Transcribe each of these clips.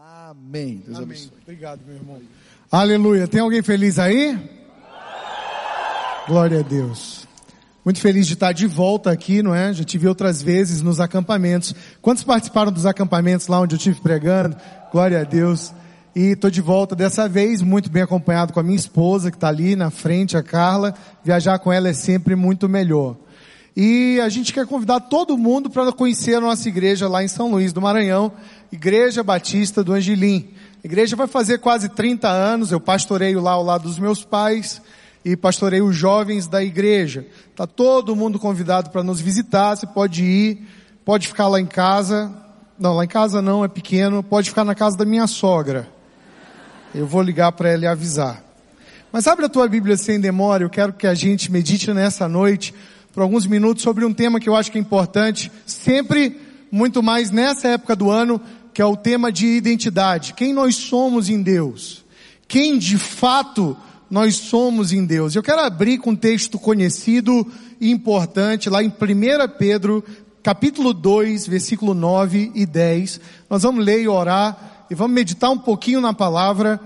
Amém. Deus Amém. abençoe. Obrigado, meu irmão. Aleluia. Tem alguém feliz aí? Glória a Deus. Muito feliz de estar de volta aqui, não é? Já tive outras vezes nos acampamentos. Quantos participaram dos acampamentos lá onde eu estive pregando? Glória a Deus. E estou de volta dessa vez, muito bem acompanhado com a minha esposa, que está ali na frente, a Carla. Viajar com ela é sempre muito melhor. E a gente quer convidar todo mundo para conhecer a nossa igreja lá em São Luís do Maranhão, Igreja Batista do Angelim. A igreja vai fazer quase 30 anos, eu pastoreio lá ao lado dos meus pais e pastorei os jovens da igreja. Tá todo mundo convidado para nos visitar, você pode ir, pode ficar lá em casa. Não, lá em casa não, é pequeno, pode ficar na casa da minha sogra. Eu vou ligar para ela e avisar. Mas abre a tua Bíblia sem demora, eu quero que a gente medite nessa noite por alguns minutos sobre um tema que eu acho que é importante, sempre muito mais nessa época do ano, que é o tema de identidade. Quem nós somos em Deus? Quem de fato nós somos em Deus? Eu quero abrir com um texto conhecido e importante lá em 1 Pedro, capítulo 2, versículo 9 e 10. Nós vamos ler e orar e vamos meditar um pouquinho na palavra.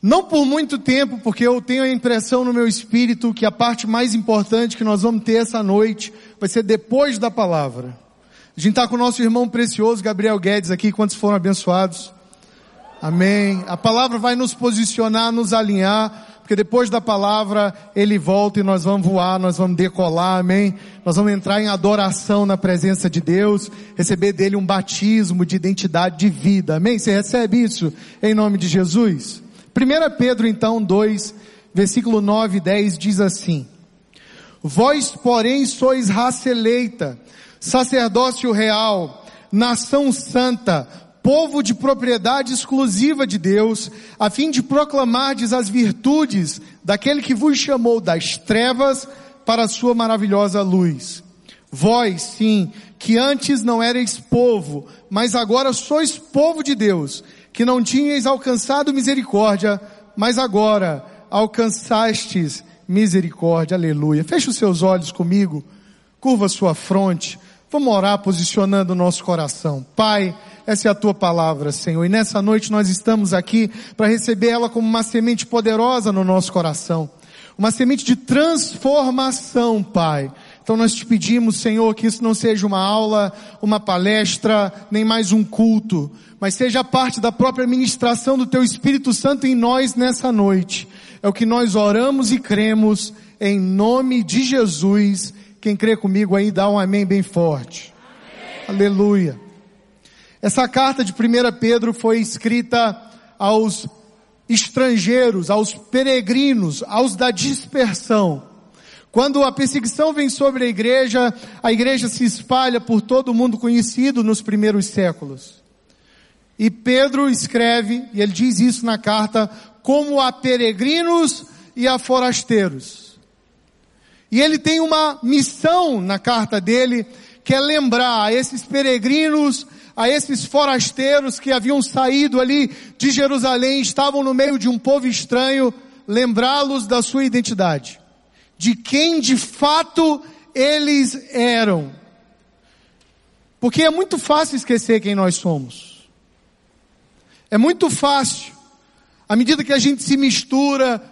Não por muito tempo, porque eu tenho a impressão no meu espírito que a parte mais importante que nós vamos ter essa noite vai ser depois da palavra. A gente está com o nosso irmão precioso Gabriel Guedes aqui, quantos foram abençoados? Amém. A palavra vai nos posicionar, nos alinhar, porque depois da palavra ele volta e nós vamos voar, nós vamos decolar, amém? Nós vamos entrar em adoração na presença de Deus, receber dele um batismo de identidade de vida, amém? Você recebe isso em nome de Jesus? 1 Pedro então 2, versículo 9 e 10 diz assim, Vós porém sois raça eleita, sacerdócio real, nação santa, povo de propriedade exclusiva de Deus, a fim de proclamardes as virtudes daquele que vos chamou das trevas para a sua maravilhosa luz. Vós, sim, que antes não erais povo, mas agora sois povo de Deus, que não tinhais alcançado misericórdia, mas agora alcançastes misericórdia. Aleluia. Feche os seus olhos comigo, curva sua fronte. Vamos orar posicionando o nosso coração. Pai, essa é a tua palavra, Senhor. E nessa noite nós estamos aqui para receber ela como uma semente poderosa no nosso coração. Uma semente de transformação, Pai. Então nós te pedimos, Senhor, que isso não seja uma aula, uma palestra, nem mais um culto, mas seja parte da própria ministração do Teu Espírito Santo em nós nessa noite. É o que nós oramos e cremos em nome de Jesus. Quem crê comigo aí dá um amém bem forte. Amém. Aleluia. Essa carta de 1 Pedro foi escrita aos estrangeiros, aos peregrinos, aos da dispersão. Quando a perseguição vem sobre a igreja, a igreja se espalha por todo o mundo conhecido nos primeiros séculos. E Pedro escreve, e ele diz isso na carta, como a peregrinos e a forasteiros. E ele tem uma missão na carta dele, que é lembrar a esses peregrinos, a esses forasteiros que haviam saído ali de Jerusalém, estavam no meio de um povo estranho, lembrá-los da sua identidade de quem de fato eles eram. Porque é muito fácil esquecer quem nós somos. É muito fácil, à medida que a gente se mistura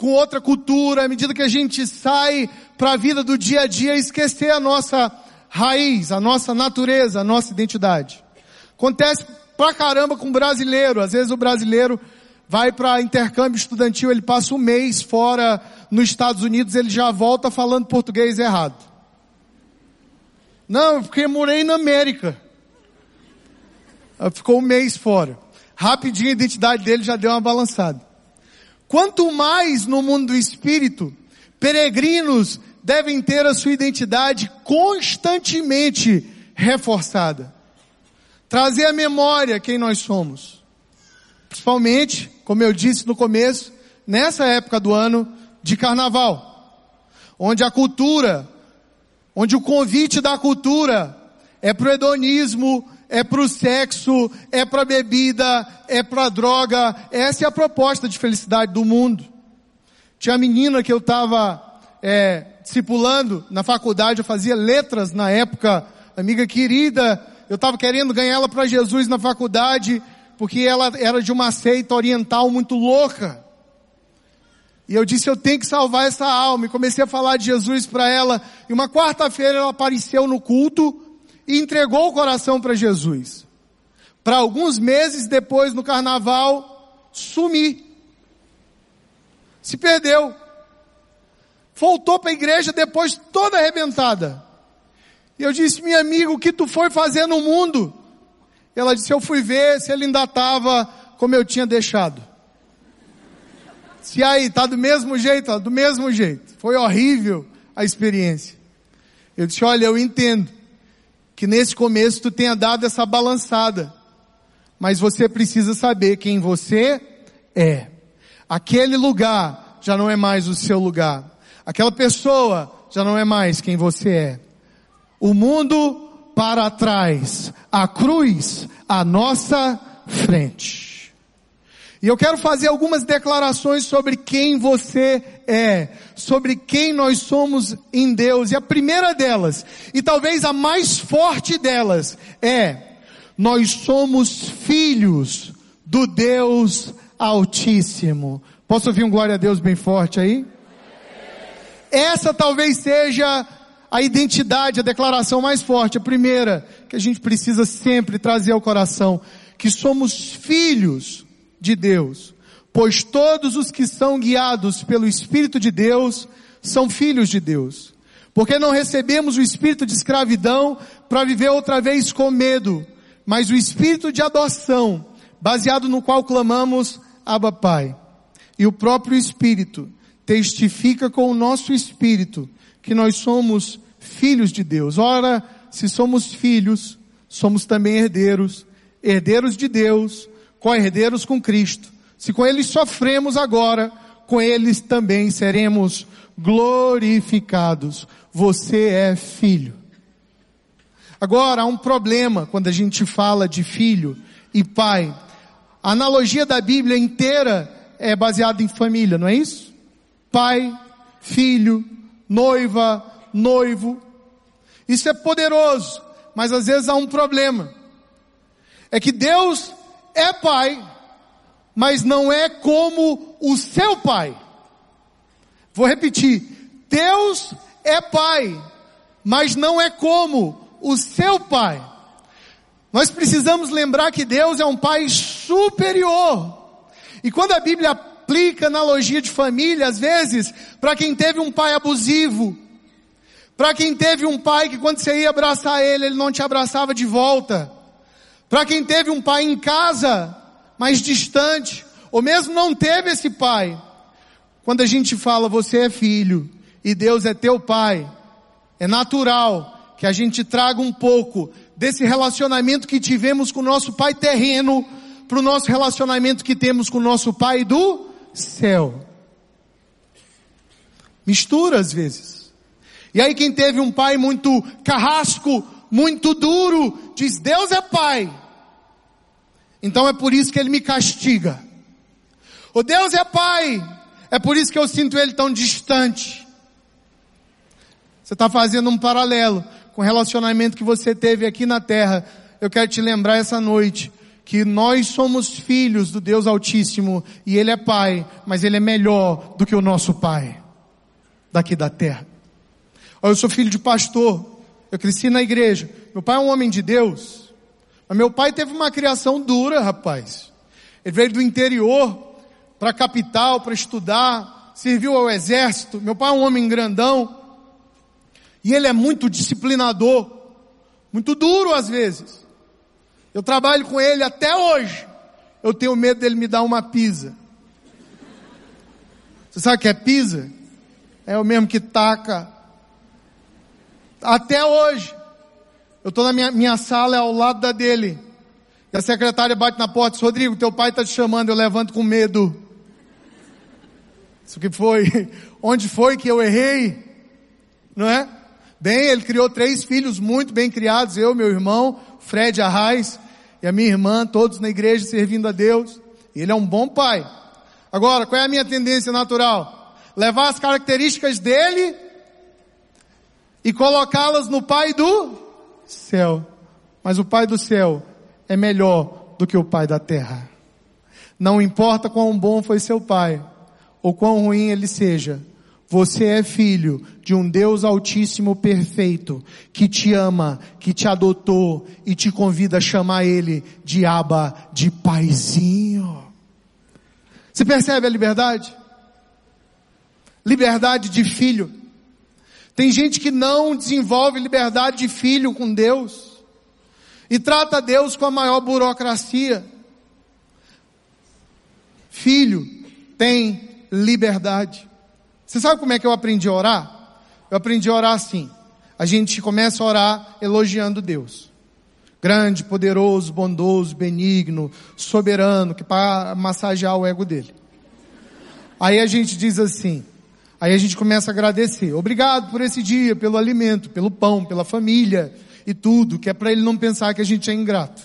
com outra cultura, à medida que a gente sai para a vida do dia a dia, esquecer a nossa raiz, a nossa natureza, a nossa identidade. Acontece pra caramba com o brasileiro. Às vezes o brasileiro vai para intercâmbio estudantil, ele passa um mês fora nos Estados Unidos, ele já volta falando português errado. Não, porque morei na América. Ficou um mês fora. Rapidinho a identidade dele já deu uma balançada. Quanto mais no mundo do espírito, peregrinos devem ter a sua identidade constantemente reforçada. Trazer à memória quem nós somos. Principalmente, como eu disse no começo, nessa época do ano de carnaval, onde a cultura, onde o convite da cultura é pro hedonismo, é pro sexo, é pra bebida, é pra droga. Essa é a proposta de felicidade do mundo. Tinha a menina que eu estava é, discipulando na faculdade, eu fazia letras na época, amiga querida, eu estava querendo ganhar ela para Jesus na faculdade, porque ela era de uma seita oriental muito louca. E eu disse, eu tenho que salvar essa alma. E comecei a falar de Jesus para ela. E uma quarta-feira ela apareceu no culto e entregou o coração para Jesus. Para alguns meses depois, no carnaval, sumir. Se perdeu. Voltou para a igreja depois toda arrebentada. E eu disse, minha amiga, o que tu foi fazer no mundo? Ela disse, eu fui ver se ele ainda estava como eu tinha deixado. Se aí, tá do mesmo jeito, do mesmo jeito. Foi horrível a experiência. Eu disse, olha, eu entendo que nesse começo tu tenha dado essa balançada. Mas você precisa saber quem você é. Aquele lugar já não é mais o seu lugar. Aquela pessoa já não é mais quem você é. O mundo para trás, a cruz à nossa frente. E eu quero fazer algumas declarações sobre quem você é, sobre quem nós somos em Deus. E a primeira delas, e talvez a mais forte delas, é: nós somos filhos do Deus Altíssimo. Posso ouvir um glória a Deus bem forte aí? Essa talvez seja a identidade, a declaração mais forte, a primeira, que a gente precisa sempre trazer ao coração, que somos filhos de Deus, pois todos os que são guiados pelo Espírito de Deus são filhos de Deus. Porque não recebemos o espírito de escravidão para viver outra vez com medo, mas o espírito de adoção, baseado no qual clamamos Abba Pai. E o próprio Espírito testifica com o nosso espírito que nós somos filhos de Deus. Ora, se somos filhos, somos também herdeiros, herdeiros de Deus, co-herdeiros com Cristo. Se com eles sofremos agora, com eles também seremos glorificados. Você é filho. Agora, há um problema quando a gente fala de filho e pai. A analogia da Bíblia inteira é baseada em família, não é isso? Pai, filho, noiva, noivo. Isso é poderoso, mas às vezes há um problema. É que Deus é pai, mas não é como o seu pai. Vou repetir. Deus é pai, mas não é como o seu pai. Nós precisamos lembrar que Deus é um pai superior. E quando a Bíblia aplica analogia de família, às vezes, para quem teve um pai abusivo, para quem teve um pai que quando você ia abraçar ele, ele não te abraçava de volta, para quem teve um pai em casa, mais distante, ou mesmo não teve esse pai, quando a gente fala você é filho e Deus é teu pai, é natural que a gente traga um pouco desse relacionamento que tivemos com o nosso pai terreno para o nosso relacionamento que temos com o nosso pai do céu. Mistura às vezes. E aí quem teve um pai muito carrasco, muito duro, diz Deus é pai. Então é por isso que ele me castiga. O Deus é pai. É por isso que eu sinto ele tão distante. Você está fazendo um paralelo com o relacionamento que você teve aqui na terra. Eu quero te lembrar essa noite que nós somos filhos do Deus Altíssimo e Ele é Pai, mas Ele é melhor do que o nosso Pai daqui da terra. Eu sou filho de pastor, eu cresci na igreja. Meu pai é um homem de Deus, mas meu pai teve uma criação dura, rapaz. Ele veio do interior para a capital para estudar, serviu ao exército. Meu pai é um homem grandão e ele é muito disciplinador, muito duro às vezes. Eu trabalho com ele até hoje. Eu tenho medo dele me dar uma pisa. Você sabe o que é pisa? É o mesmo que taca. Até hoje. Eu estou na minha, minha sala, é ao lado da dele. E a secretária bate na porta e diz, Rodrigo, teu pai está te chamando, eu levanto com medo. Isso que foi? Onde foi que eu errei? Não é? Bem, ele criou três filhos muito bem criados, eu, meu irmão, Fred Arraes e a minha irmã, todos na igreja servindo a Deus. Ele é um bom pai. Agora, qual é a minha tendência natural? Levar as características dele e colocá-las no pai do céu. Mas o pai do céu é melhor do que o pai da terra. Não importa quão bom foi seu pai, ou quão ruim ele seja, você é filho de um Deus Altíssimo perfeito, que te ama, que te adotou e te convida a chamar ele de aba, de paizinho. Você percebe a liberdade? Liberdade de filho. Tem gente que não desenvolve liberdade de filho com Deus e trata Deus com a maior burocracia. Filho tem liberdade. Você sabe como é que eu aprendi a orar? Eu aprendi a orar assim. A gente começa a orar elogiando Deus. Grande, poderoso, bondoso, benigno, soberano, que para massagear o ego dele. Aí a gente diz assim, aí a gente começa a agradecer. Obrigado por esse dia, pelo alimento, pelo pão, pela família e tudo, que é para ele não pensar que a gente é ingrato.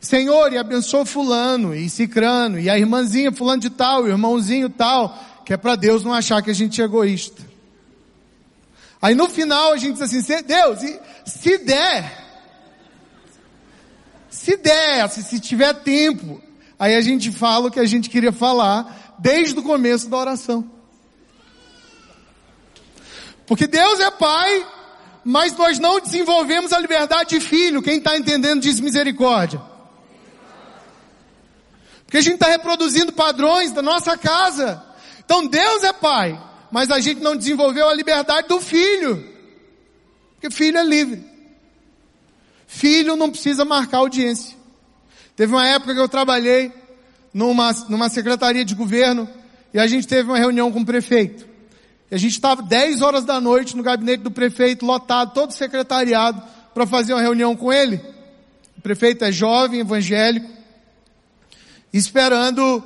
Senhor, e abençoa fulano, e cicrano, e a irmãzinha fulano de tal, o irmãozinho tal, que é para Deus não achar que a gente é egoísta. Aí no final a gente diz assim, Deus, se der, se der, se, se tiver tempo, aí a gente fala o que a gente queria falar desde o começo da oração. Porque Deus é Pai, mas nós não desenvolvemos a liberdade de filho. Quem está entendendo diz misericórdia. Porque a gente está reproduzindo padrões da nossa casa. Então Deus é pai, mas a gente não desenvolveu a liberdade do filho. Porque filho é livre. Filho não precisa marcar audiência. Teve uma época que eu trabalhei numa, numa secretaria de governo e a gente teve uma reunião com o prefeito. E a gente estava 10 horas da noite no gabinete do prefeito, lotado, todo secretariado, para fazer uma reunião com ele. O prefeito é jovem, evangélico, esperando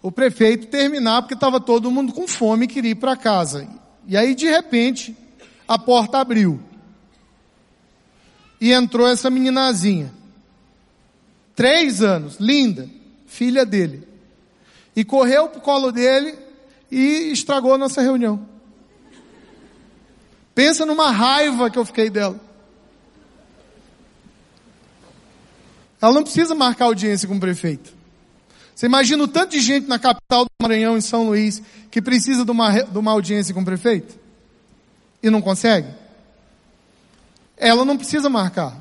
o prefeito terminar, porque estava todo mundo com fome e queria ir para casa. E aí, de repente, a porta abriu. E entrou essa meninazinha. Três anos, linda, filha dele. E correu pro colo dele e estragou a nossa reunião. Pensa numa raiva que eu fiquei dela. Ela não precisa marcar audiência com o prefeito. Você imagina o tanto de gente na capital do Maranhão, em São Luís, que precisa de uma, de uma audiência com o prefeito? E não consegue? Ela não precisa marcar.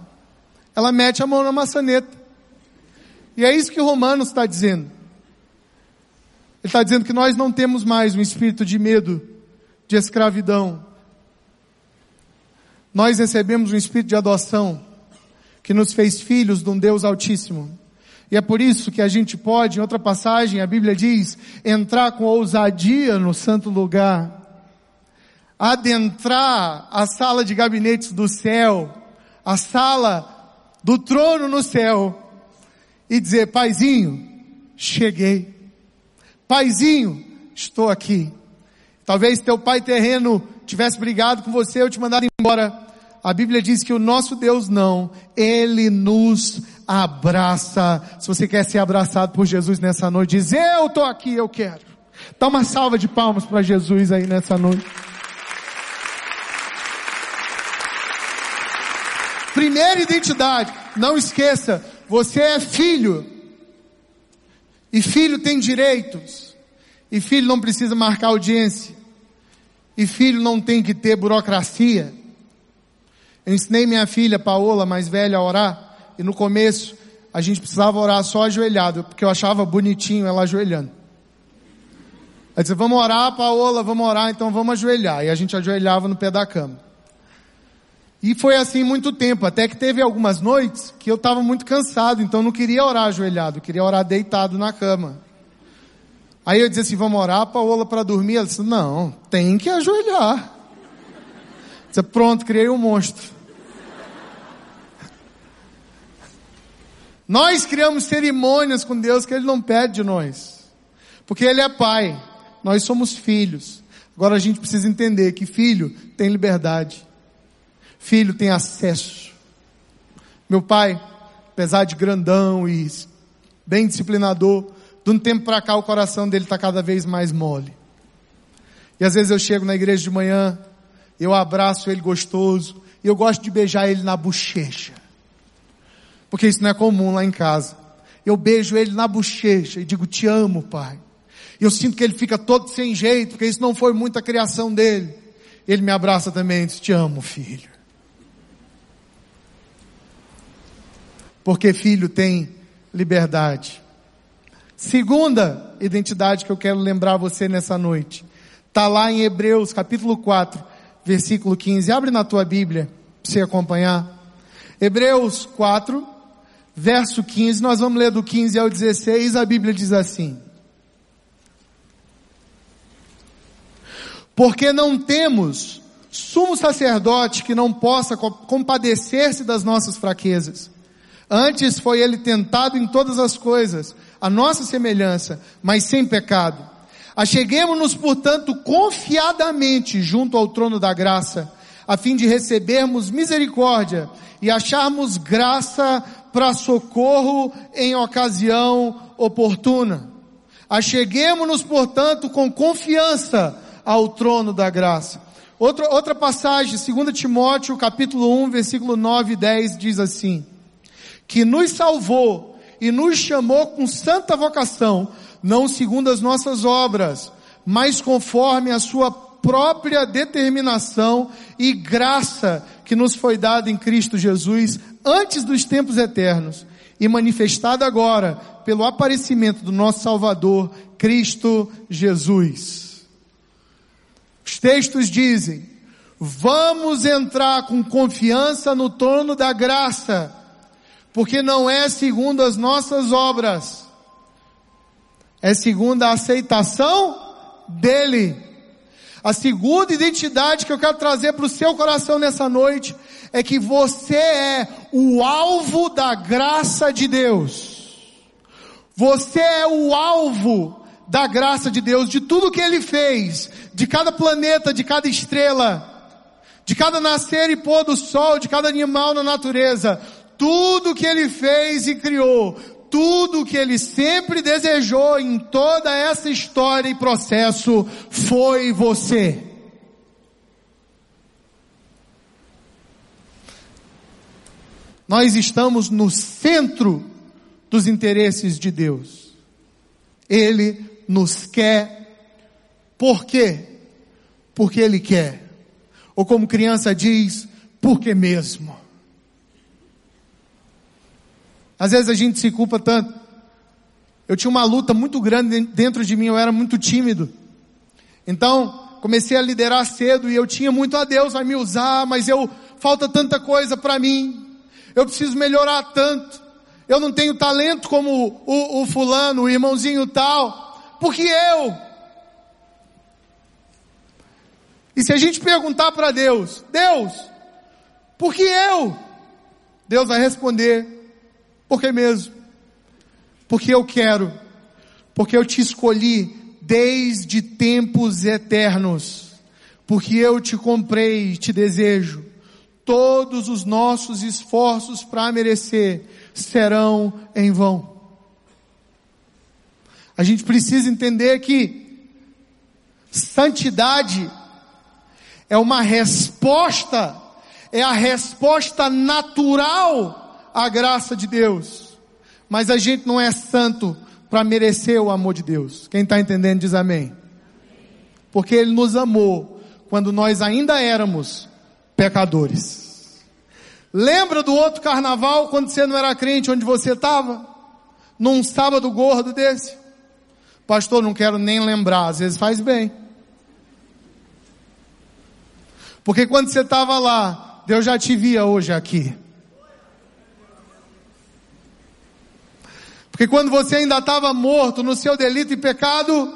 Ela mete a mão na maçaneta. E é isso que Romanos está dizendo. Ele está dizendo que nós não temos mais um espírito de medo, de escravidão. Nós recebemos um espírito de adoção, que nos fez filhos de um Deus Altíssimo. E é por isso que a gente pode, em outra passagem, a Bíblia diz, entrar com ousadia no santo lugar, adentrar a sala de gabinetes do céu, a sala do trono no céu, e dizer, paizinho, cheguei. Paizinho, estou aqui. Talvez teu pai terreno tivesse brigado com você, eu te mandado embora. A Bíblia diz que o nosso Deus não, Ele nos abraça. Se você quer ser abraçado por Jesus nessa noite, diz, eu estou aqui, eu quero. Dá uma salva de palmas para Jesus aí nessa noite. Primeira identidade, não esqueça, você é filho. E filho tem direitos. E filho não precisa marcar audiência. E filho não tem que ter burocracia. Eu ensinei minha filha Paola, mais velha, a orar. E no começo, a gente precisava orar só ajoelhado, porque eu achava bonitinho ela ajoelhando. Aí disse, vamos orar, Paola, vamos orar, então vamos ajoelhar. E a gente ajoelhava no pé da cama. E foi assim muito tempo, até que teve algumas noites que eu estava muito cansado, então não queria orar ajoelhado, queria orar deitado na cama. Aí eu disse assim, vamos orar, Paola, para dormir? Ela disse, não, tem que ajoelhar. Eu disse, pronto, criei um monstro. Nós criamos cerimônias com Deus que Ele não pede de nós. Porque Ele é Pai. Nós somos filhos. Agora a gente precisa entender que filho tem liberdade. Filho tem acesso. Meu pai, apesar de grandão e bem disciplinador, de um tempo para cá o coração dele está cada vez mais mole. E às vezes eu chego na igreja de manhã, eu abraço ele gostoso, e eu gosto de beijar ele na bochecha. porque isso não é comum lá em casa. Eu beijo ele na bochecha e digo, te amo, pai. E eu sinto que ele fica todo sem jeito, porque isso não foi muita criação dele. Ele me abraça também e diz, te amo, filho. Porque filho tem liberdade. Segunda identidade que eu quero lembrar você nessa noite. Está lá em Hebreus capítulo 4, versículo 15. Abre na tua Bíblia para você acompanhar. Hebreus 4, verso 15. Nós vamos ler do 15 ao 16. A Bíblia diz assim. Porque não temos sumo sacerdote que não possa compadecer-se das nossas fraquezas Antes foi ele tentado em todas as coisas, a nossa semelhança, mas sem pecado. Acheguemos-nos, portanto, confiadamente junto ao trono da graça, a fim de recebermos misericórdia e acharmos graça para socorro em ocasião oportuna. Acheguemos-nos, portanto, com confiança ao trono da graça. Outra, outra passagem, 2 Timóteo, capítulo 1, versículo 9 e 10, diz assim, que nos salvou e nos chamou com santa vocação, não segundo as nossas obras, mas conforme a sua própria determinação e graça que nos foi dada em Cristo Jesus antes dos tempos eternos e manifestada agora pelo aparecimento do nosso Salvador, Cristo Jesus. Os textos dizem, vamos entrar com confiança no trono da graça, porque não é segundo as nossas obras, é segundo a aceitação dele. A segunda identidade que eu quero trazer para o seu coração nessa noite é que você é o alvo da graça de Deus. Você é o alvo da graça de Deus, de tudo que Ele fez, de cada planeta, de cada estrela, de cada nascer e pôr do sol, de cada animal na natureza tudo que ele fez e criou, tudo que ele sempre desejou em toda essa história e processo foi você. Nós estamos no centro dos interesses de Deus. Ele nos quer. Por quê? Porque Ele quer. Ou como criança diz, porque mesmo. Às vezes a gente se culpa tanto. Eu tinha uma luta muito grande dentro de mim, eu era muito tímido. Então, comecei a liderar cedo e eu tinha muito a Deus vai me usar, mas eu falta tanta coisa para mim. Eu preciso melhorar tanto. Eu não tenho talento como o, o fulano, o irmãozinho tal. Porque eu. E se a gente perguntar para Deus, Deus, por que eu? Deus vai responder, por que mesmo? Porque eu quero, porque eu te escolhi desde tempos eternos, porque eu te comprei e te desejo. Todos os nossos esforços para merecer serão em vão. A gente precisa entender que santidade é uma resposta, é a resposta natural a graça de Deus. Mas a gente não é santo para merecer o amor de Deus. Quem está entendendo diz amém. Porque Ele nos amou quando nós ainda éramos pecadores. Lembra do outro carnaval quando você não era crente, onde você estava? Num sábado gordo desse? Pastor, não quero nem lembrar, às vezes faz bem. Porque quando você estava lá, Deus já te via hoje aqui. Porque quando você ainda estava morto no seu delito e pecado,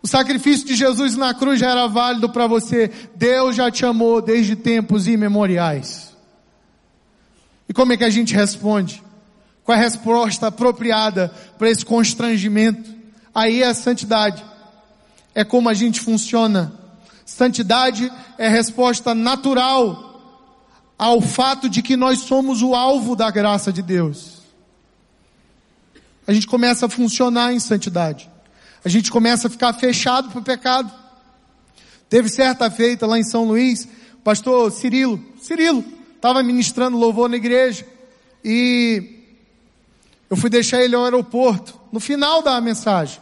o sacrifício de Jesus na cruz já era válido para você. Deus já te amou desde tempos imemoriais. E como é que a gente responde? Qual é a resposta apropriada para esse constrangimento? Aí é a santidade. É como a gente funciona. Santidade é resposta natural ao fato de que nós somos o alvo da graça de Deus a gente começa a funcionar em santidade. A gente começa a ficar fechado para o pecado. Teve certa feita lá em São Luís, pastor Cirilo, Cirilo, estava ministrando louvor na igreja. e eu fui deixar ele ao aeroporto. No final da mensagem,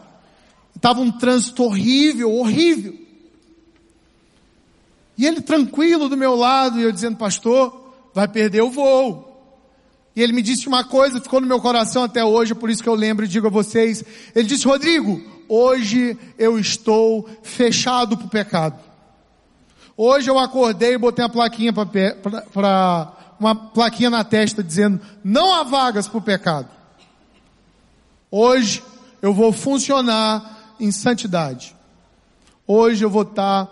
estava um trânsito horrível, horrível. E ele tranquilo do meu lado, e eu dizendo, pastor, vai perder o voo. E ele me disse uma coisa, ficou no meu coração até hoje, por isso que eu lembro e digo a vocês. Ele disse, Rodrigo, hoje eu estou fechado para o pecado. Hoje eu acordei e botei uma plaquinha para uma plaquinha na testa dizendo, não há vagas para o pecado. Hoje eu vou funcionar em santidade. Hoje eu vou estar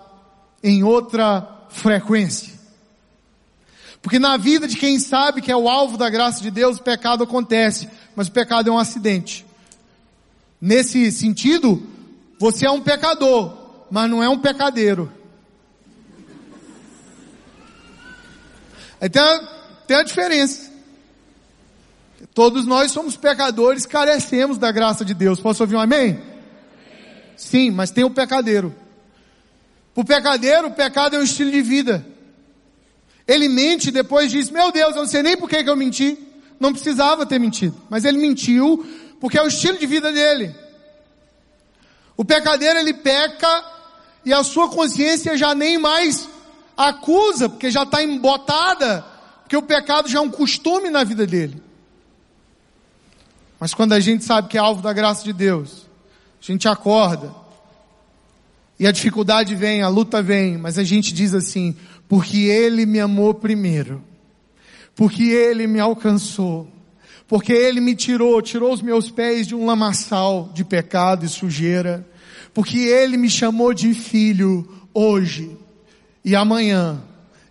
em outra frequência. Porque na vida de quem sabe que é o alvo da graça de Deus, o pecado acontece, mas o pecado é um acidente. Nesse sentido, você é um pecador, mas não é um pecadeiro. A, tem a diferença. Todos nós somos pecadores, carecemos da graça de Deus. Posso ouvir um amém? Sim, mas tem o pecadeiro. O pecadeiro, o pecado é um estilo de vida. Ele mente e depois diz, meu Deus, eu não sei nem por que, eu menti. Não precisava ter mentido. Mas ele mentiu porque é o estilo de vida dele. O pecadeiro, ele peca e a sua consciência já nem mais acusa, porque já está embotada, porque o pecado já é um costume na vida dele. Mas quando a gente sabe que é alvo da graça de Deus, a gente acorda, e a dificuldade vem, a luta vem, mas a gente diz assim, porque Ele me amou primeiro, porque Ele me alcançou, porque Ele me tirou, tirou os meus pés de um lamaçal de pecado e sujeira, porque Ele me chamou de filho hoje e amanhã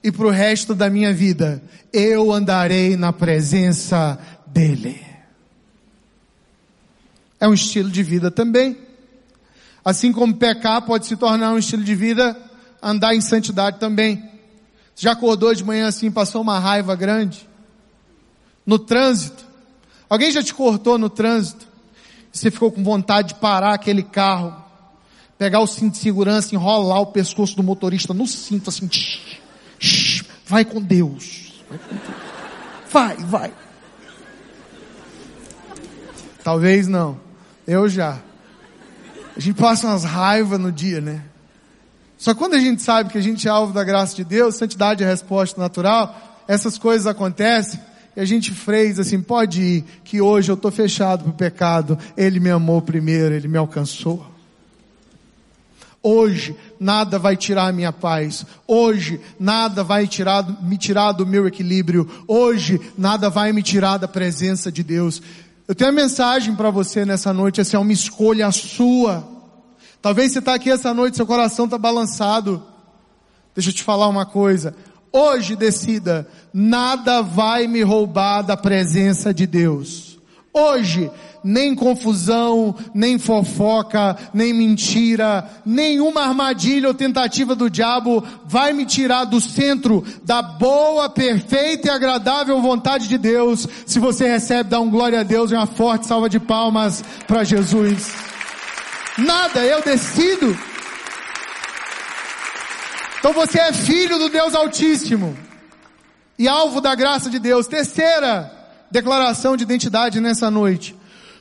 e para o resto da minha vida, eu andarei na presença dEle. É um estilo de vida também. Assim como pecar pode se tornar um estilo de vida, andar em santidade também. Já acordou de manhã assim, passou uma raiva grande? No trânsito? Alguém já te cortou no trânsito? Você ficou com vontade de parar aquele carro, pegar o cinto de segurança, enrolar o pescoço do motorista no cinto assim, com Deus. Vai, com Deus. vai, vai. Talvez não. Eu já. A gente passa umas raivas no dia, né? Só quando a gente sabe que a gente é alvo da graça de Deus, santidade é a resposta natural, essas coisas acontecem e a gente freia assim, pode ir, que hoje eu estou fechado para o pecado, Ele me amou primeiro, Ele me alcançou. Hoje nada vai tirar a minha paz. Hoje nada vai tirar, me tirar do meu equilíbrio. Hoje nada vai me tirar da presença de Deus. Eu tenho uma mensagem para você nessa noite, essa é uma escolha sua. Talvez você está aqui essa noite, seu coração está balançado. Deixa eu te falar uma coisa. Hoje decida, nada vai me roubar da presença de Deus. Hoje nem confusão, nem fofoca, nem mentira, nenhuma armadilha ou tentativa do diabo vai me tirar do centro da boa, perfeita e agradável vontade de Deus. Se você recebe, dá um glória a Deus e uma forte salva de palmas para Jesus. Nada, eu decido. Então você é filho do Deus Altíssimo e alvo da graça de Deus. Terceira declaração de identidade nessa noite.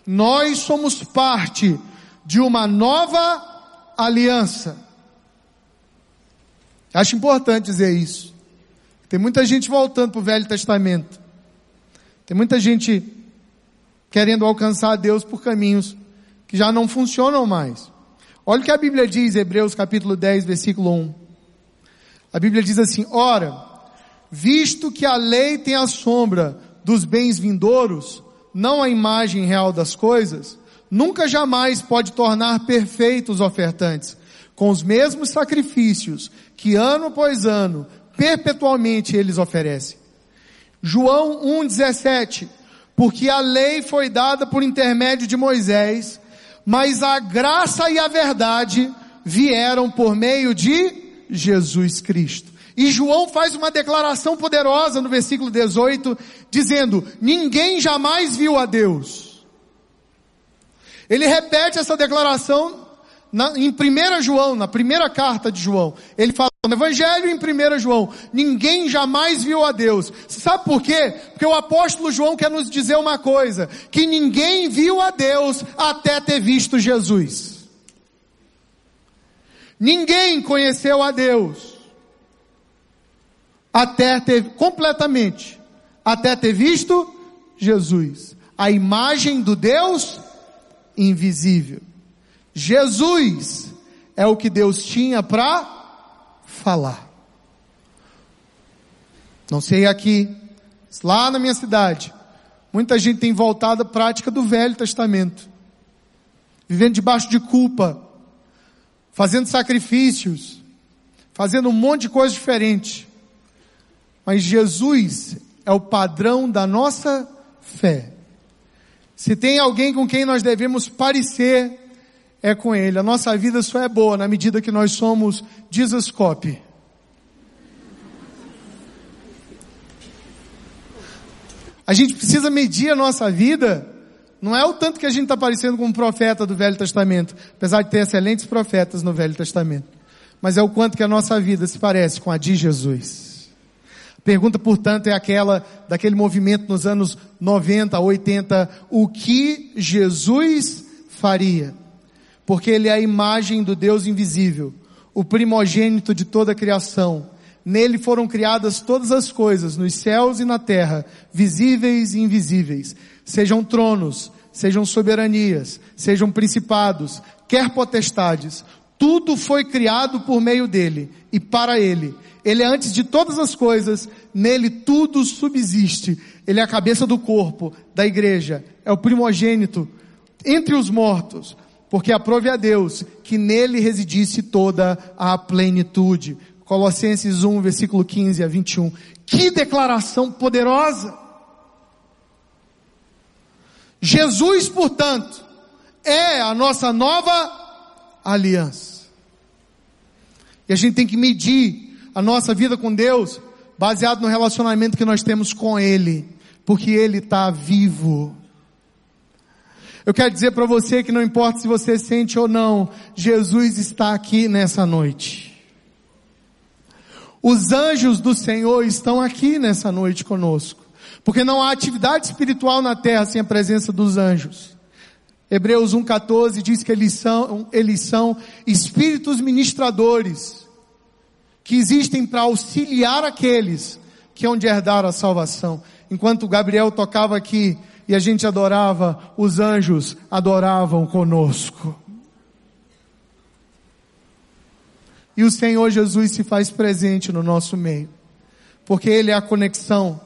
Nós somos parte de uma nova aliança. Acho importante dizer isso. Tem muita gente voltando para o Velho Testamento. Tem muita gente querendo alcançar Deus por caminhos que já não funcionam mais. Olha o que a Bíblia diz, Hebreus capítulo 10, versículo 1. A Bíblia diz assim, ora, visto que a lei tem a sombra dos bens vindouros, não a imagem real das coisas, nunca jamais pode tornar perfeitos os ofertantes, com os mesmos sacrifícios que ano após ano, perpetualmente eles oferecem. João 1,17, porque a lei foi dada por intermédio de Moisés, mas a graça e a verdade vieram por meio de Jesus Cristo. E João faz uma declaração poderosa no versículo 18, dizendo, ninguém jamais viu a Deus. Ele repete essa declaração na, em 1 João, na primeira carta de João. Ele fala, No Evangelho em 1 João, ninguém jamais viu a Deus. Sabe por quê? Porque o apóstolo João quer nos dizer uma coisa, que ninguém viu a Deus até ter visto Jesus. Ninguém conheceu a Deus até ter completamente, até ter visto Jesus, a imagem do Deus invisível. Jesus é o que Deus tinha para falar. Não sei aqui, lá na minha cidade, muita gente tem voltado à prática do Velho Testamento, vivendo debaixo de culpa, fazendo sacrifícios, fazendo um monte de coisa diferente. Mas Jesus é o padrão da nossa fé. Se tem alguém com quem nós devemos parecer, é com Ele. A nossa vida só é boa na medida que nós somos Jesus copy. A gente precisa medir a nossa vida, não é o tanto que a gente está parecendo com um profeta do Velho Testamento, apesar de ter excelentes profetas no Velho Testamento, mas é o quanto que a nossa vida se parece com a de Jesus. A pergunta, portanto, é aquela daquele movimento nos anos 90, 80, o que Jesus faria? Porque ele é a imagem do Deus invisível, o primogênito de toda a criação. Nele foram criadas todas as coisas, nos céus e na terra, visíveis e invisíveis, sejam tronos, sejam soberanias, sejam principados, quer potestades, tudo foi criado por meio dele e para ele. Ele é antes de todas as coisas, nele tudo subsiste. Ele é a cabeça do corpo, da igreja, é o primogênito entre os mortos, porque aprove a Deus que nele residisse toda a plenitude. Colossenses 1, versículo 15 a 21. Que declaração poderosa! Jesus, portanto, é a nossa nova aliança. E a gente tem que medir a nossa vida com Deus baseado no relacionamento que nós temos com Ele, porque Ele está vivo. Eu quero dizer para você que não importa se você sente ou não, Jesus está aqui nessa noite. Os anjos do Senhor estão aqui nessa noite conosco. Porque não há atividade espiritual na terra sem a presença dos anjos. Hebreus 1,14 diz que eles são, eles são espíritos ministradores que existem para auxiliar aqueles que hão de herdar a salvação. Enquanto Gabriel tocava aqui e a gente adorava, os anjos adoravam conosco. E o Senhor Jesus se faz presente no nosso meio, porque Ele é a conexão,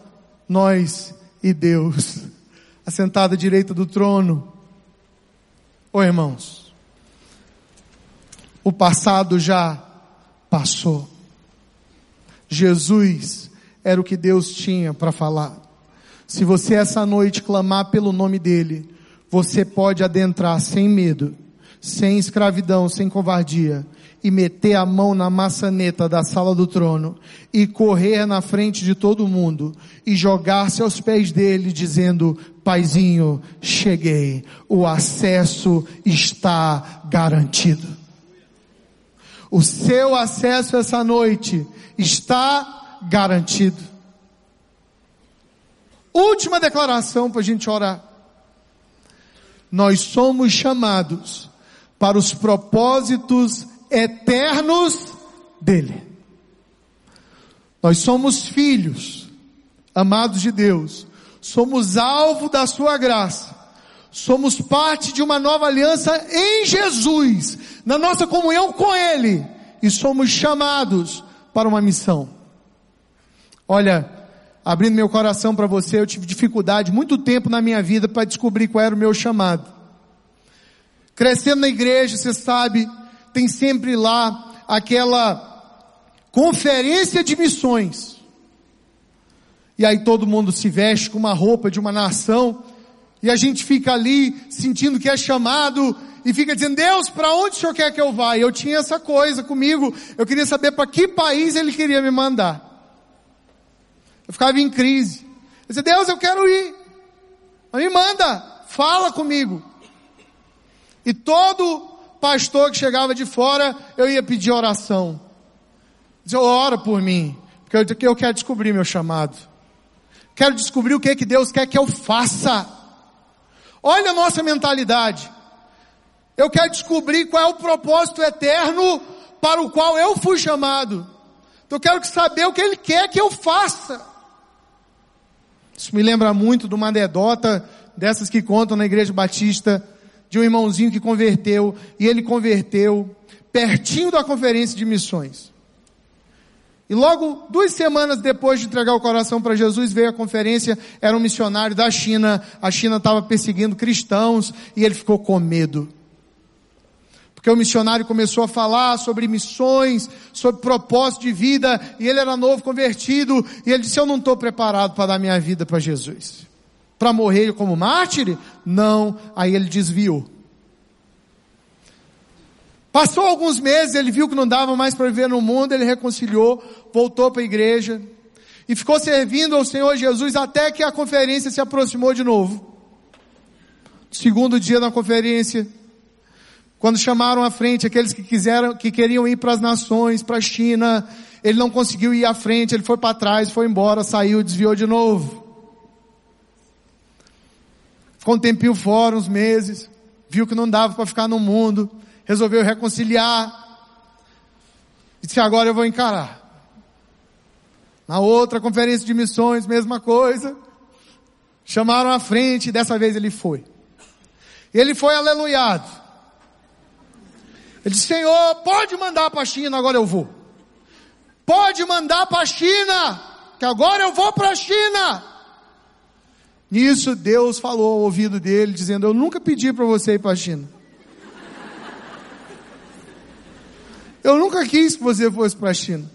nós e Deus, assentado à direita do trono. Ô irmãos, o passado já passou. Jesus era o que Deus tinha para falar. Se você essa noite clamar pelo nome dele, você pode adentrar sem medo, sem escravidão, sem covardia, e meter a mão na maçaneta da sala do trono, e correr na frente de todo mundo, e jogar-se aos pés dele, dizendo, Paizinho, cheguei, o acesso está garantido. O seu acesso essa noite está garantido. Última declaração para a gente orar. Nós somos chamados para os propósitos eternos dele. Nós somos filhos, amados de Deus, somos alvo da sua graça, somos parte de uma nova aliança em Jesus, na nossa comunhão com Ele, e somos chamados para uma missão. Olha, abrindo meu coração para você, eu tive dificuldade muito tempo na minha vida para descobrir qual era o meu chamado. Crescendo na igreja, você sabe, tem sempre lá aquela conferência de missões. E aí todo mundo se veste com uma roupa de uma nação, e a gente fica ali sentindo que é chamado e fica dizendo, Deus, para onde o Senhor quer que eu vá? Eu tinha essa coisa comigo, eu queria saber para que país Ele queria me mandar. Eu ficava em crise. Eu disse, Deus, eu quero ir. Mas me manda, fala comigo. E todo pastor que chegava de fora, eu ia pedir oração. Diz, ora por mim, porque eu quero descobrir meu chamado. Quero descobrir o que, que Deus quer que eu faça. Olha a nossa mentalidade. Eu quero descobrir qual é o propósito eterno para o qual eu fui chamado. Então eu quero saber o que Ele quer que eu faça. Isso me lembra muito de uma anedota dessas que contam na igreja batista, de um irmãozinho que converteu, e ele converteu pertinho da conferência de missões. E logo duas semanas depois de entregar o coração para Jesus, veio a conferência, era um missionário da China, a China estava perseguindo cristãos, e ele ficou com medo. Porque o missionário começou a falar sobre missões, sobre propósito de vida, e ele era novo convertido, e ele disse, eu não estou preparado para dar minha vida para Jesus. Para morrer como mártir? Não. Aí ele desviou. Passou alguns meses, ele viu que não dava mais para viver no mundo, ele reconciliou, voltou para a igreja, e ficou servindo ao Senhor Jesus até que a conferência se aproximou de novo. Segundo dia da conferência, quando chamaram à frente aqueles que quiseram, que queriam ir para as nações, para a China, ele não conseguiu ir à frente, ele foi para trás, foi embora, saiu, desviou de novo. Ficou um tempinho fora, uns meses, viu que não dava para ficar no mundo, resolveu reconciliar. E disse, agora eu vou encarar. Na outra conferência de missões, mesma coisa. Chamaram à frente, dessa vez ele foi. Ele foi aleluiado. Ele disse, Senhor, pode mandar para a China, agora eu vou. Pode mandar para a China, que agora eu vou para a China. Nisso Deus falou ao ouvido dele, dizendo, eu nunca pedi para você ir para a China. Eu nunca quis que você fosse para a China.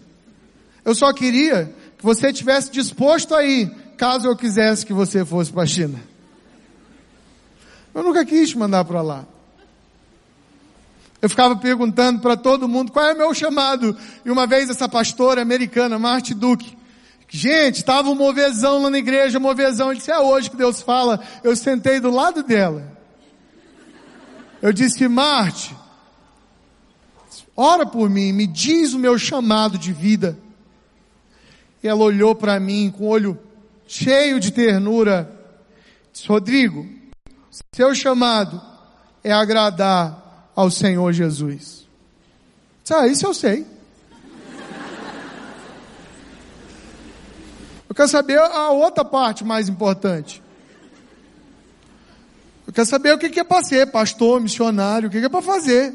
Eu só queria que você tivesse disposto a ir, caso eu quisesse que você fosse para a China. Eu nunca quis te mandar para lá. Eu ficava perguntando para todo mundo qual é o meu chamado. E uma vez essa pastora americana, Marty Duke, gente, estava um movezão lá na igreja, movezão. Ele disse, é hoje que Deus fala. Eu sentei do lado dela. Eu disse, Marte, ora por mim, me diz o meu chamado de vida. E ela olhou para mim com o olho cheio de ternura. Disse, Rodrigo, seu chamado é agradar ao Senhor Jesus. Ah, isso eu sei. Eu quero saber a outra parte mais importante. Eu quero saber o que é para ser pastor, missionário, o que é para fazer.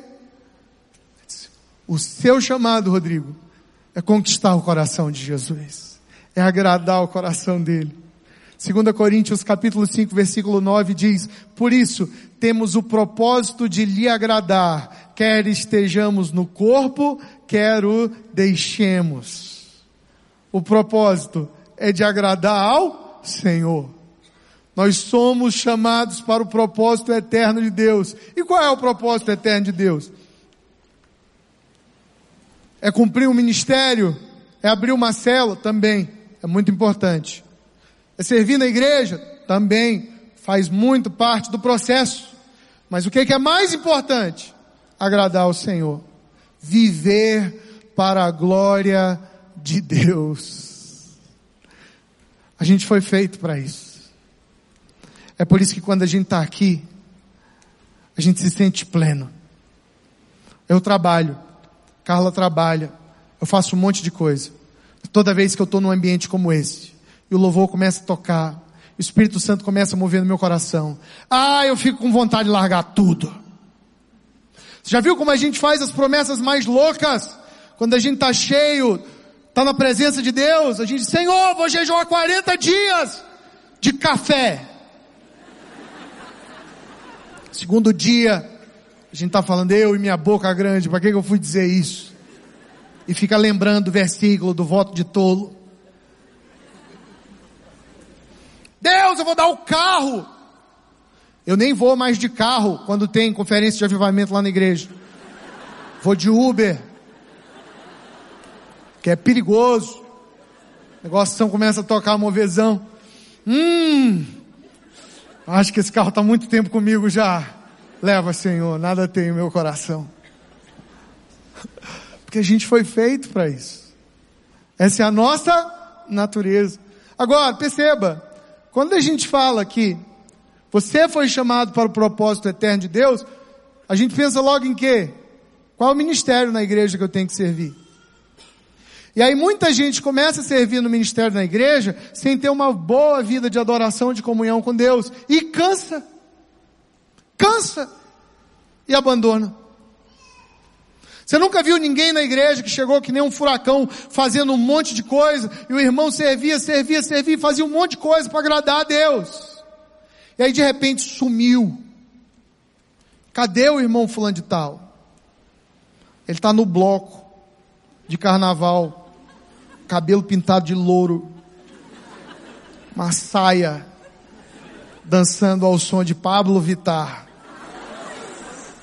O seu chamado, Rodrigo, é conquistar o coração de Jesus. É agradar o coração dele. 2 Coríntios capítulo 5, versículo 9 diz, por isso, temos o propósito de lhe agradar, quer estejamos no corpo, quer o deixemos. O propósito é de agradar ao Senhor. Nós somos chamados para o propósito eterno de Deus. E qual é o propósito eterno de Deus? É cumprir um ministério? É abrir uma cela? Também. É muito importante. É servir na igreja? Também faz muito parte do processo. Mas o que é mais importante? Agradar ao Senhor. Viver para a glória de Deus. A gente foi feito para isso. É por isso que quando a gente está aqui, a gente se sente pleno. Eu trabalho, Carla trabalha, eu faço um monte de coisa. Toda vez que eu estou num ambiente como esse, e o louvor começa a tocar. O Espírito Santo começa a mover no meu coração. Ah, eu fico com vontade de largar tudo. Você já viu como a gente faz as promessas mais loucas? Quando a gente está cheio, está na presença de Deus, a gente diz, Senhor, vou jejuar 40 dias de café. Segundo dia, a gente está falando, eu e minha boca grande, para que eu fui dizer isso? E fica lembrando o versículo do voto de tolo. Deus, eu vou dar o carro. Eu nem vou mais de carro quando tem conferência de avivamento lá na igreja. Vou de Uber. Que é perigoso. O negócio começa a tocar movezão. Hum, acho que esse carro está muito tempo comigo já. Leva, Senhor, nada tem o meu coração. Porque a gente foi feito para isso. Essa é a nossa natureza. Agora, perceba, quando a gente fala que você foi chamado para o propósito eterno de Deus, a gente pensa logo em quê? Qual o ministério na igreja que eu tenho que servir? E aí muita gente começa a servir no ministério na igreja sem ter uma boa vida de adoração, de comunhão com Deus. E cansa. Cansa. E abandona. Você nunca viu ninguém na igreja que chegou que nem um furacão fazendo um monte de coisa e o irmão servia, servia, servia, fazia um monte de coisa para agradar a Deus. E aí de repente sumiu. Cadê o irmão fulano de tal? Ele está no bloco de carnaval, cabelo pintado de louro, uma saia, dançando ao som de Pablo Vittar.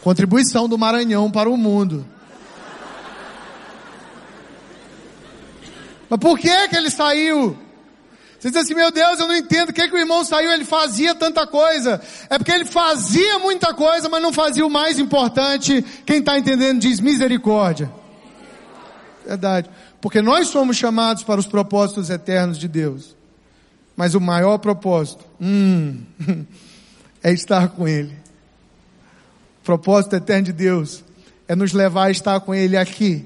Contribuição do Maranhão para o mundo. Mas por que que ele saiu? Você diz assim, meu Deus, eu não entendo, o que que o irmão saiu, ele fazia tanta coisa. É porque ele fazia muita coisa, mas não fazia o mais importante. Quem está entendendo diz misericórdia. Verdade. Porque nós somos chamados para os propósitos eternos de Deus. Mas o maior propósito, hum, é estar com Ele. O propósito eterno de Deus é nos levar a estar com Ele aqui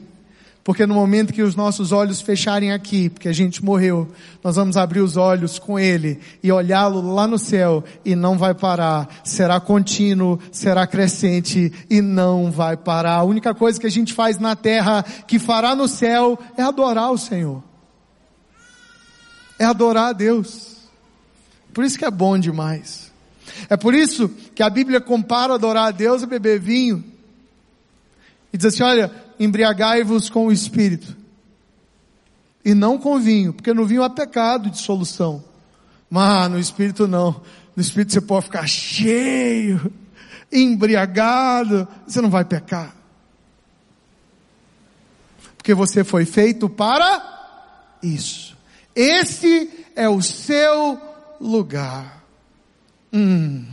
porque no momento que os nossos olhos fecharem aqui, porque a gente morreu, nós vamos abrir os olhos com Ele e olhá-lo lá no céu e não vai parar. Será contínuo, será crescente e não vai parar. A única coisa que a gente faz na terra que fará no céu é adorar o Senhor. É adorar a Deus. Por isso que é bom demais. É por isso que a Bíblia compara adorar a Deus a beber vinho. E diz assim, olha, embriagai-vos com o Espírito. E não com vinho, porque no vinho há pecado de solução. Mas no Espírito não. No Espírito você pode ficar cheio, embriagado, você não vai pecar. Porque você foi feito para isso. Esse é o seu lugar. Hum.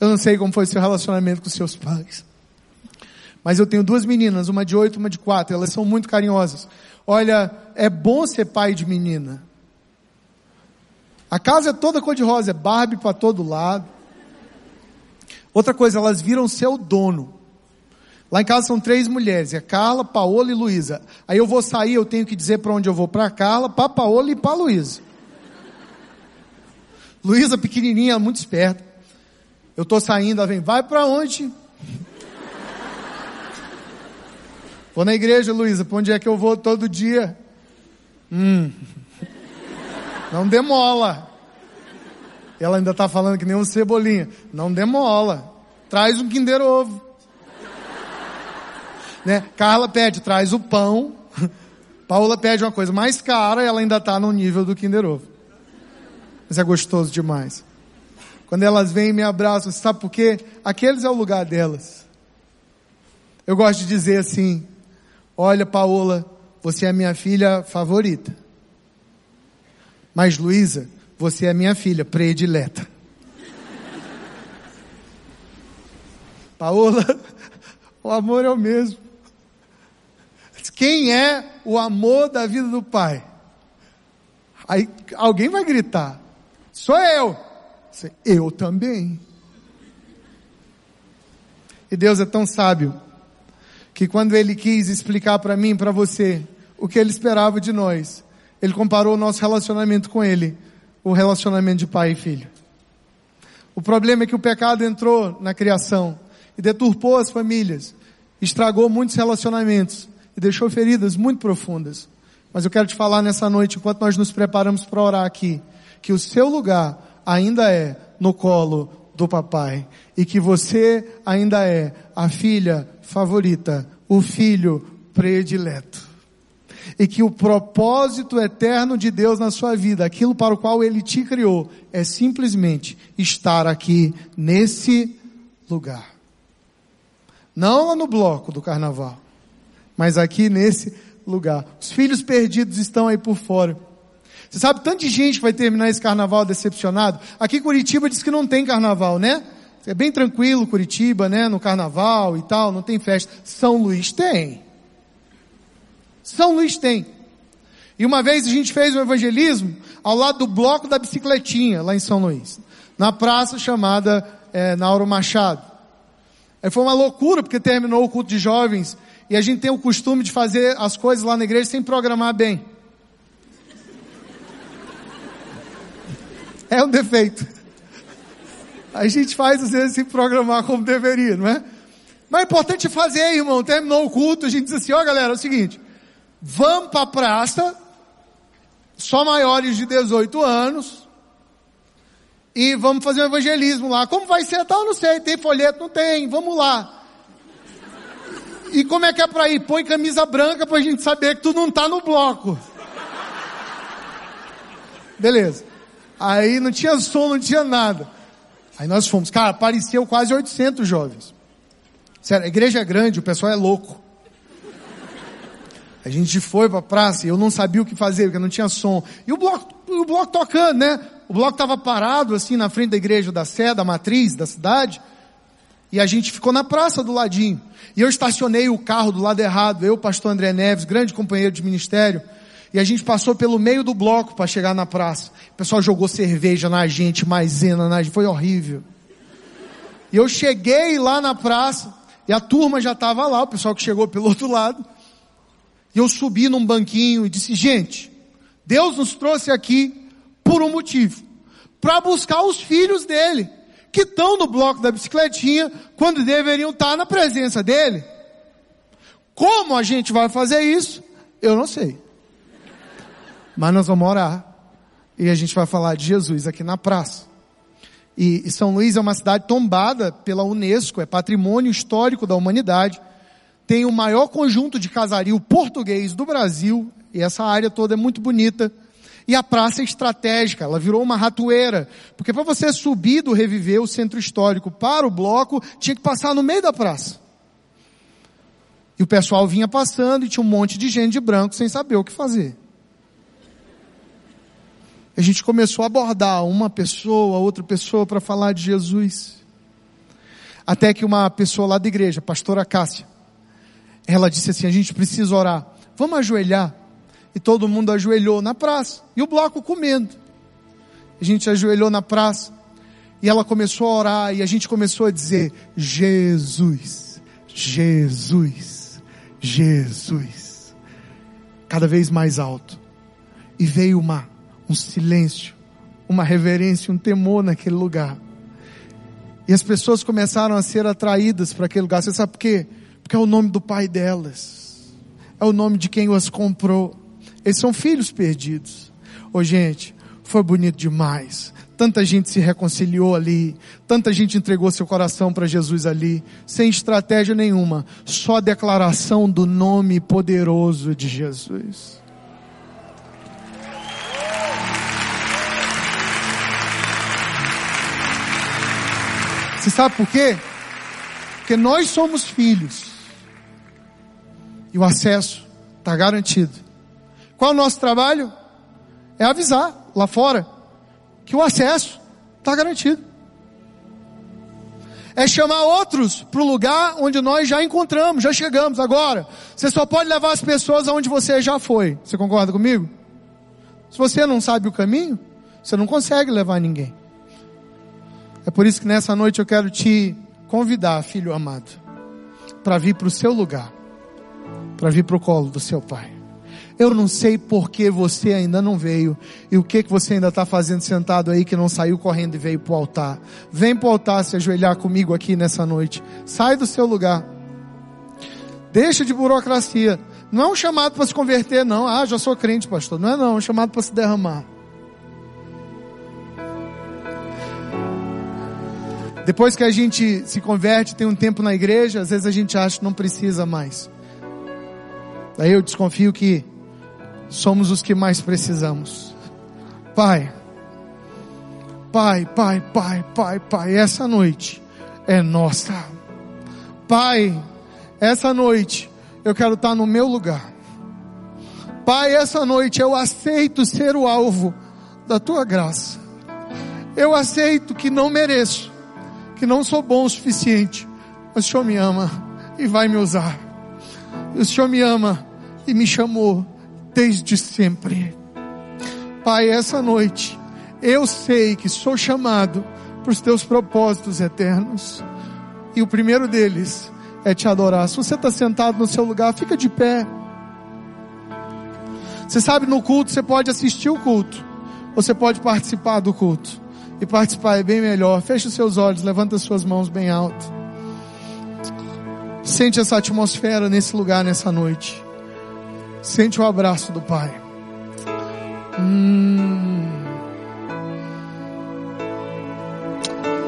Eu não sei como foi seu relacionamento com seus pais. Mas eu tenho duas meninas, uma de oito, uma de quatro. Elas são muito carinhosas. Olha, é bom ser pai de menina. A casa é toda cor-de-rosa, é Barbie para todo lado. Outra coisa, elas viram seu dono. Lá em casa são três mulheres, é Carla, Paola e Luísa. Aí eu vou sair, eu tenho que dizer para onde eu vou, para Carla, para Paola e para Luísa. Luísa pequenininha, muito esperta. Eu estou saindo, ela vem, vai para onde? Vou na igreja, Luísa, para onde é que eu vou todo dia? Hum. Não demola. Ela ainda está falando que nem um cebolinha. Não demola. Traz um Kinder Ovo. Né? Carla pede, traz o pão. Paula pede uma coisa mais cara, ela ainda está no nível do Kinder Ovo. Mas é gostoso demais. Quando elas vêm e me abraçam, sabe por quê? Aqueles é o lugar delas. Eu gosto de dizer assim, Olha, Paola, você é minha filha favorita. Mas Luísa, você é minha filha predileta. Paola, o amor é o mesmo. Quem é o amor da vida do pai? Aí alguém vai gritar. Sou eu. Eu também. E Deus é tão sábio que quando ele quis explicar para mim, para você, o que ele esperava de nós, ele comparou o nosso relacionamento com ele, o relacionamento de pai e filho. O problema é que o pecado entrou na criação e deturpou as famílias, estragou muitos relacionamentos e deixou feridas muito profundas. Mas eu quero te falar nessa noite, enquanto nós nos preparamos para orar aqui, que o seu lugar ainda é no colo do papai e que você ainda é a filha favorita, o filho predileto. E que o propósito eterno de Deus na sua vida, aquilo para o qual Ele te criou, é simplesmente estar aqui nesse lugar. Não lá no bloco do carnaval, mas aqui nesse lugar. Os filhos perdidos estão aí por fora. Você sabe tanta gente vai terminar esse carnaval decepcionado? Aqui Curitiba diz que não tem carnaval, né? É bem tranquilo Curitiba, né? No carnaval e tal, não tem festa. São Luís tem. São Luís tem. E uma vez a gente fez um evangelismo ao lado do bloco da bicicletinha, lá em São Luís. Na praça chamada é, Nauro Machado. Aí foi uma loucura, porque terminou o culto de jovens e a gente tem o costume de fazer as coisas lá na igreja sem programar bem. É um defeito. A gente faz às vezes sem programar como deveria, não é? Mas é importante fazer, irmão. Terminou o culto, a gente diz assim, ó oh, galera, é o seguinte, vamos para a praça, só maiores de 18 anos, e vamos fazer um evangelismo lá. Como vai ser? Tal, não sei, tem folheto? Não tem, vamos lá. E como é que é para ir? Põe camisa branca para a gente saber que tu não tá no bloco. Beleza. Aí não tinha som, não tinha nada. Aí nós fomos. Cara, apareceu quase 800 jovens. Sério, a igreja é grande, o pessoal é louco. A gente foi pra praça e eu não sabia o que fazer, porque não tinha som. E o bloco, o bloco tocando, né? O bloco estava parado assim na frente da igreja da Sé, da matriz da cidade. E a gente ficou na praça do ladinho. E eu estacionei o carro do lado errado, eu, pastor André Neves, grande companheiro de ministério. E a gente passou pelo meio do bloco para chegar na praça. O pessoal jogou cerveja na gente, maisena na gente, foi horrível. E eu cheguei lá na praça, e a turma já estava lá, o pessoal que chegou pelo outro lado. E eu subi num banquinho e disse, gente, Deus nos trouxe aqui por um motivo. Para buscar os filhos dele que estão no bloco da bicicletinha quando deveriam estar na presença dele. Como a gente vai fazer isso? Eu não sei. Mas nós vamos orar. E a gente vai falar de Jesus aqui na praça. E, São Luís é uma cidade tombada pela Unesco, é patrimônio histórico da humanidade. Tem o maior conjunto de casario português do Brasil. E essa área toda é muito bonita. E a praça é estratégica, ela virou uma ratoeira. Porque para você subir do Reviver, o centro histórico, para o bloco, tinha que passar no meio da praça. E o pessoal vinha passando e tinha um monte de gente de branco sem saber o que fazer. A gente começou a abordar uma pessoa, outra pessoa para falar de Jesus. Até que uma pessoa lá da igreja, a pastora Cássia, ela disse assim, a gente precisa orar. Vamos ajoelhar e todo mundo ajoelhou na praça. E o bloco comendo. A gente ajoelhou na praça. E ela começou a orar e a gente começou a dizer: Jesus, Jesus, Jesus. Cada vez mais alto. E veio uma, um silêncio, uma reverência, um temor naquele lugar. E as pessoas começaram a ser atraídas para aquele lugar. Você sabe por quê? Porque é o nome do pai delas. É o nome de quem as comprou. Eles são filhos perdidos. Ô oh, gente, foi bonito demais. Tanta gente se reconciliou ali, tanta gente entregou seu coração para Jesus ali, sem estratégia nenhuma, só declaração do nome poderoso de Jesus. Você sabe por quê? Porque nós somos filhos. E o acesso está garantido. Qual é o nosso trabalho? É avisar lá fora que o acesso está garantido. É chamar outros para o lugar onde nós já encontramos, já chegamos. Agora, você só pode levar as pessoas aonde você já foi. Você concorda comigo? Se você não sabe o caminho, você não consegue levar ninguém. É por isso que nessa noite eu quero te convidar, filho amado, para vir para o seu lugar, para vir para o colo do seu pai. Eu não sei por que você ainda não veio e o que que você ainda está fazendo sentado aí que não saiu correndo e veio para o altar. Vem para o altar se ajoelhar comigo aqui nessa noite. Sai do seu lugar. Deixa de burocracia. Não é um chamado para se converter, não. Ah, já sou crente, pastor. Não é não, é um chamado para se derramar. Depois que a gente se converte, tem um tempo na igreja, às vezes a gente acha que não precisa mais. Daí eu desconfio que somos os que mais precisamos. Pai, Pai, Pai, Pai, Pai, Pai, essa noite é nossa. Pai, essa noite eu quero estar no meu lugar. Pai, essa noite eu aceito ser o alvo da tua graça. Eu aceito que não mereço, que não sou bom o suficiente, mas o Senhor me ama e vai me usar. O Senhor me ama e me chamou desde sempre. Pai, essa noite, eu sei que sou chamado para os teus propósitos eternos. E o primeiro deles é te adorar. Se você está sentado no seu lugar, fica de pé. Você sabe, no culto você pode assistir o culto, você pode participar do culto. E participar é bem melhor. Feche os seus olhos, levanta as suas mãos bem alto. Sente essa atmosfera nesse lugar nessa noite. Sente o abraço do Pai. Hum.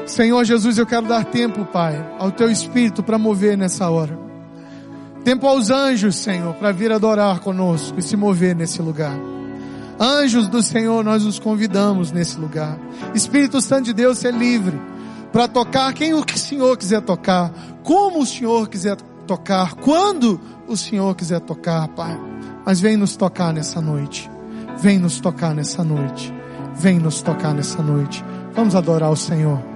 Senhor Jesus, eu quero dar tempo, Pai, ao Teu Espírito para mover nessa hora. Tempo aos anjos, Senhor, para vir adorar conosco e se mover nesse lugar. Anjos do Senhor, nós os convidamos nesse lugar. Espírito Santo de Deus, ser livre para tocar quem o Senhor quiser tocar, como o Senhor quiser tocar, quando o Senhor quiser tocar, Pai. Mas vem nos tocar nessa noite. Vem nos tocar nessa noite. Vem nos tocar nessa noite. Vamos adorar o Senhor.